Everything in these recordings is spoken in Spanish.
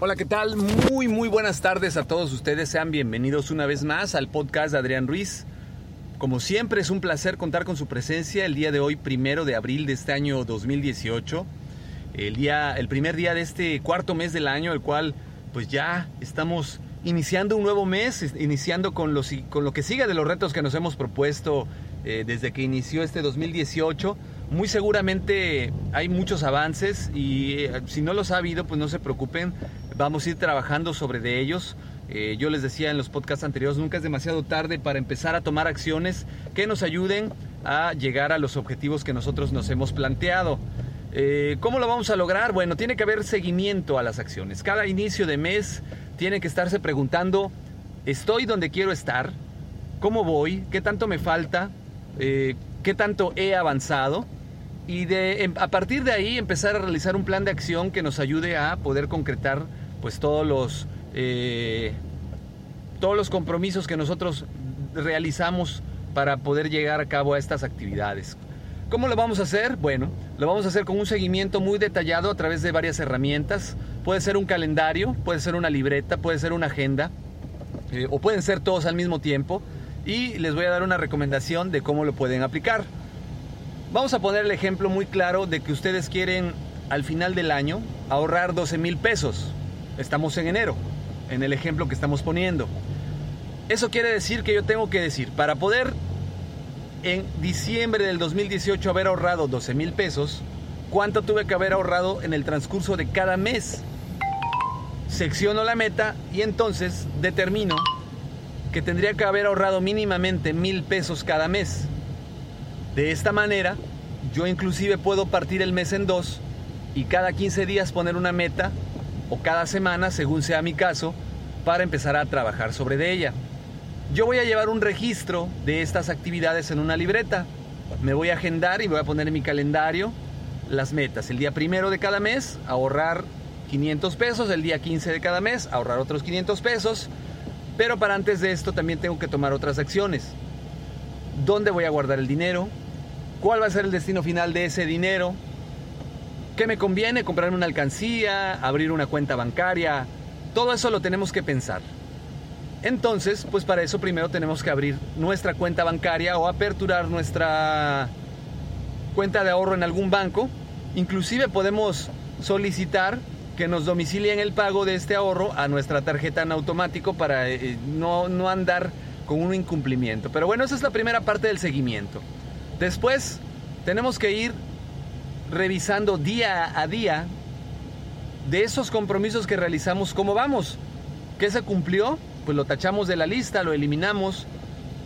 Hola, ¿qué tal? Muy, muy buenas tardes a todos ustedes. Sean bienvenidos una vez más al podcast de Adrián Ruiz. Como siempre, es un placer contar con su presencia el día de hoy, primero de abril de este año 2018. El, día, el primer día de este cuarto mes del año, el cual pues ya estamos iniciando un nuevo mes, iniciando con, los, con lo que sigue de los retos que nos hemos propuesto eh, desde que inició este 2018 muy seguramente hay muchos avances y eh, si no los ha habido, pues no se preocupen, vamos a ir trabajando sobre de ellos. Eh, yo les decía en los podcasts anteriores, nunca es demasiado tarde para empezar a tomar acciones que nos ayuden a llegar a los objetivos que nosotros nos hemos planteado. Eh, ¿Cómo lo vamos a lograr? Bueno, tiene que haber seguimiento a las acciones. Cada inicio de mes tiene que estarse preguntando, ¿estoy donde quiero estar? ¿Cómo voy? ¿Qué tanto me falta? ¿Qué tanto he avanzado? Y de, em, a partir de ahí empezar a realizar un plan de acción que nos ayude a poder concretar pues todos los, eh, todos los compromisos que nosotros realizamos para poder llegar a cabo a estas actividades. ¿Cómo lo vamos a hacer? Bueno, lo vamos a hacer con un seguimiento muy detallado a través de varias herramientas. Puede ser un calendario, puede ser una libreta, puede ser una agenda, eh, o pueden ser todos al mismo tiempo. Y les voy a dar una recomendación de cómo lo pueden aplicar. Vamos a poner el ejemplo muy claro de que ustedes quieren al final del año ahorrar 12 mil pesos. Estamos en enero, en el ejemplo que estamos poniendo. Eso quiere decir que yo tengo que decir, para poder en diciembre del 2018 haber ahorrado 12 mil pesos, ¿cuánto tuve que haber ahorrado en el transcurso de cada mes? Secciono la meta y entonces determino que tendría que haber ahorrado mínimamente mil pesos cada mes. De esta manera, yo inclusive puedo partir el mes en dos y cada 15 días poner una meta o cada semana, según sea mi caso, para empezar a trabajar sobre de ella. Yo voy a llevar un registro de estas actividades en una libreta. Me voy a agendar y voy a poner en mi calendario las metas. El día primero de cada mes, ahorrar 500 pesos. El día 15 de cada mes, ahorrar otros 500 pesos. Pero para antes de esto también tengo que tomar otras acciones. ¿Dónde voy a guardar el dinero? Cuál va a ser el destino final de ese dinero, qué me conviene comprar una alcancía, abrir una cuenta bancaria, todo eso lo tenemos que pensar. Entonces, pues para eso primero tenemos que abrir nuestra cuenta bancaria o aperturar nuestra cuenta de ahorro en algún banco. Inclusive podemos solicitar que nos domicilien el pago de este ahorro a nuestra tarjeta en automático para eh, no, no andar con un incumplimiento. Pero bueno, esa es la primera parte del seguimiento. Después tenemos que ir revisando día a día de esos compromisos que realizamos, cómo vamos. ¿Qué se cumplió? Pues lo tachamos de la lista, lo eliminamos.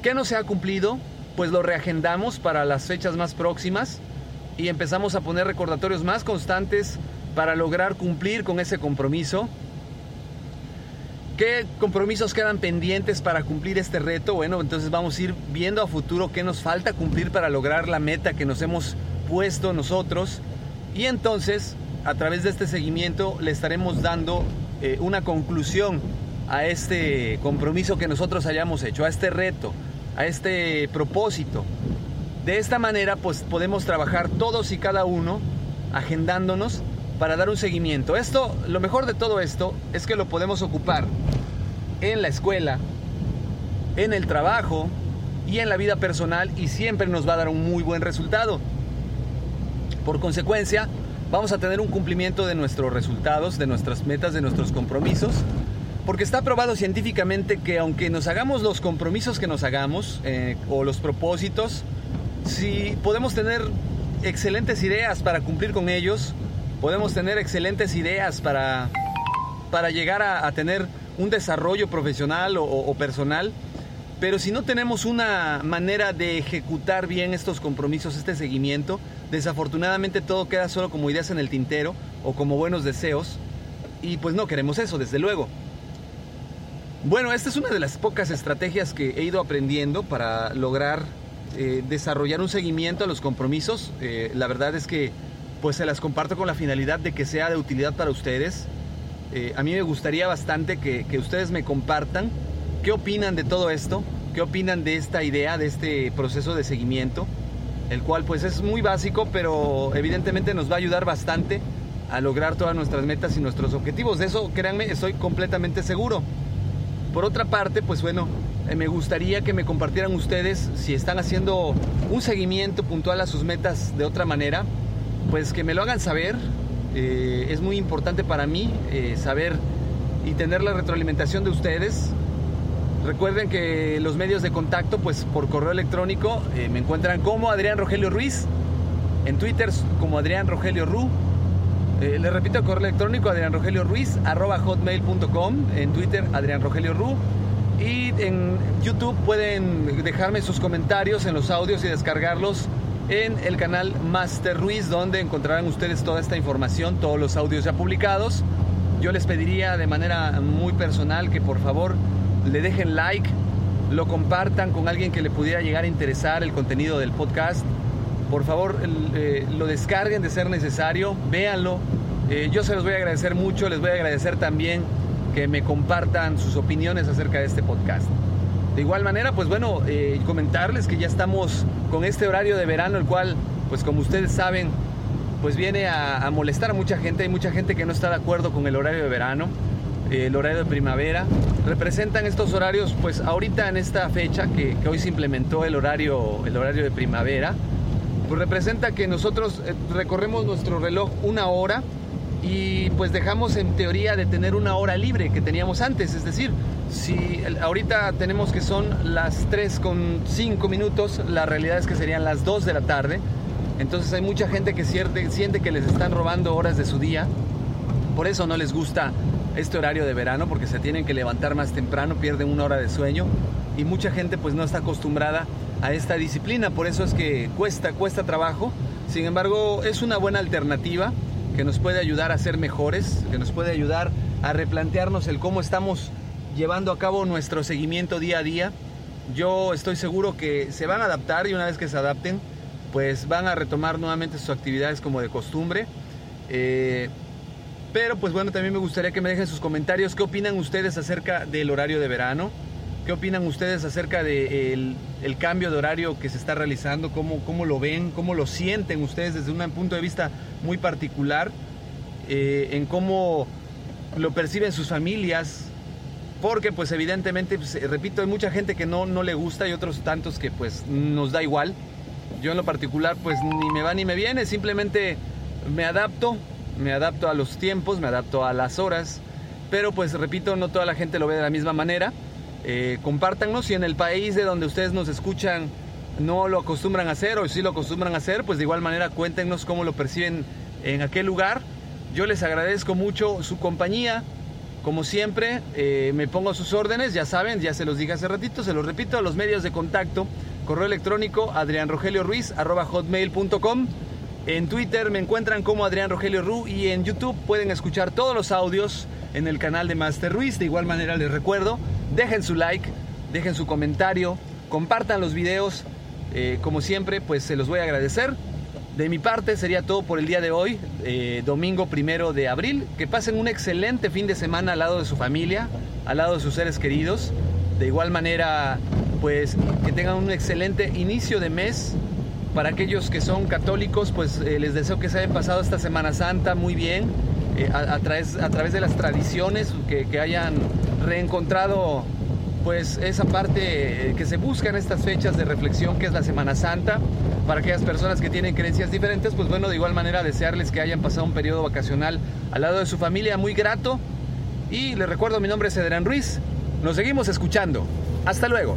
¿Qué no se ha cumplido? Pues lo reagendamos para las fechas más próximas y empezamos a poner recordatorios más constantes para lograr cumplir con ese compromiso ¿Qué compromisos quedan pendientes para cumplir este reto? Bueno, entonces vamos a ir viendo a futuro qué nos falta cumplir para lograr la meta que nos hemos puesto nosotros. Y entonces, a través de este seguimiento le estaremos dando eh, una conclusión a este compromiso que nosotros hayamos hecho, a este reto, a este propósito. De esta manera, pues podemos trabajar todos y cada uno agendándonos para dar un seguimiento. Esto, lo mejor de todo esto es que lo podemos ocupar en la escuela, en el trabajo y en la vida personal y siempre nos va a dar un muy buen resultado. Por consecuencia, vamos a tener un cumplimiento de nuestros resultados, de nuestras metas, de nuestros compromisos, porque está probado científicamente que aunque nos hagamos los compromisos que nos hagamos eh, o los propósitos, si podemos tener excelentes ideas para cumplir con ellos, podemos tener excelentes ideas para, para llegar a, tener un desarrollo profesional o personal, pero si no tenemos una manera de ejecutar bien estos compromisos, este seguimiento, desafortunadamente todo queda solo como ideas en el tintero o como buenos deseos. Y pues no queremos eso, desde luego. Bueno, esta es una de las pocas estrategias que he ido aprendiendo para lograr eh, desarrollar un seguimiento a los compromisos. Eh, la verdad es que pues se las comparto con la finalidad de que sea de utilidad para ustedes. Eh, a mí me gustaría bastante que, que ustedes me compartan ¿Qué opinan de todo esto? ¿Qué opinan de esta idea, de este proceso de seguimiento? El cual pues es muy básico, pero evidentemente nos va a ayudar bastante a lograr todas nuestras metas y nuestros objetivos. De eso, créanme, estoy completamente seguro. Por otra parte, pues bueno, eh, me gustaría que me compartieran ustedes si están haciendo un seguimiento puntual a sus metas de otra manera, pues que me lo hagan saber. Eh, es muy importante para mí eh, saber y tener la retroalimentación de ustedes Recuerden que los medios de contacto, pues por correo electrónico, eh, me encuentran como Adrián Rogelio Ruiz, en Twitter como Adrián Rogelio Ru. Les repito, correo electrónico Adrián Rogelio Ruiz, arroba hotmail.com, en Twitter Adrián Rogelio Ru. Y en YouTube pueden dejarme sus comentarios en los audios y descargarlos en el canal Master Ruiz, donde encontrarán ustedes toda esta información, todos los audios ya publicados. Yo les pediría de manera muy personal que por favor le dejen like, lo compartan con alguien que le pudiera llegar a interesar el contenido del podcast. Por favor, eh, lo descarguen de ser necesario, véanlo. Eh, yo se los voy a agradecer mucho, les voy a agradecer también que me compartan sus opiniones acerca de este podcast. De igual manera, pues bueno, eh, comentarles que ya estamos con este horario de verano, el cual, pues como ustedes saben, pues viene a, molestar a mucha gente. Hay mucha gente que no está de acuerdo con el horario de verano el horario de primavera. Representan estos horarios, pues ahorita en esta fecha que, hoy se implementó el horario, el horario de primavera, pues representa que nosotros eh, recorremos nuestro reloj una hora y pues dejamos en teoría de tener una hora libre que teníamos antes. Es decir, si ahorita tenemos que son las 3 con 5 minutos, la realidad es que serían las 2 de la tarde. Entonces hay mucha gente que siente, siente que les están robando horas de su día. Por eso no les gusta este horario de verano porque se tienen que levantar más temprano, pierden una hora de sueño y mucha gente pues no está acostumbrada a esta disciplina, por eso es que cuesta, cuesta trabajo. Sin embargo, es una buena alternativa que nos puede ayudar a ser mejores, que nos puede ayudar a replantearnos el cómo estamos llevando a cabo nuestro seguimiento día a día. Yo estoy seguro que se van a adaptar y una vez que se adapten, pues van a retomar nuevamente sus actividades como de costumbre. Eh, pero pues bueno, también me gustaría que me dejen sus comentarios. ¿Qué opinan ustedes acerca del horario de verano? ¿Qué opinan ustedes acerca del el cambio de horario que se está realizando? ¿Cómo, ¿Cómo, lo ven? ¿Cómo lo sienten ustedes desde un punto de vista muy particular? Eh, en cómo lo perciben sus familias. Porque pues evidentemente, pues, eh, repito, hay mucha gente que no, no le gusta y otros tantos que pues nos da igual. Yo en lo particular pues ni me va ni me viene, simplemente me adapto, me adapto a los tiempos, me adapto a las horas, pero pues repito, no toda la gente lo ve de la misma manera. Eh, compártanos si en el país de donde ustedes nos escuchan no lo acostumbran a hacer o si lo acostumbran a hacer, pues de igual manera cuéntenos cómo lo perciben en aquel lugar. Yo les agradezco mucho su compañía. Como siempre, eh, me pongo a sus órdenes, ya saben, ya se los dije hace ratito, se los repito, a los medios de contacto, correo electrónico adrianrogelioruiz.com en Twitter me encuentran como Adrián Rogelio Ru y en YouTube pueden escuchar todos los audios en el canal de Master Ruiz. De igual manera les recuerdo, dejen su like, dejen su comentario, compartan los videos. Eh, como siempre, pues se los voy a agradecer. De mi parte sería todo por el día de hoy, eh, domingo primero de abril. Que pasen un excelente fin de semana al lado de su familia, al lado de sus seres queridos. De igual manera, pues que tengan un excelente inicio de mes. Para aquellos que son católicos, pues eh, les deseo que se hayan pasado esta Semana Santa muy bien, a, través, a, través, de las tradiciones, que hayan reencontrado pues esa parte que se busca en estas fechas de reflexión que es la Semana Santa. Para aquellas personas que tienen creencias diferentes, pues bueno, de igual manera desearles que hayan pasado un periodo vacacional al lado de su familia muy grato. Y les recuerdo, mi nombre es Edran Ruiz. Nos seguimos escuchando. Hasta luego.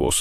Airbus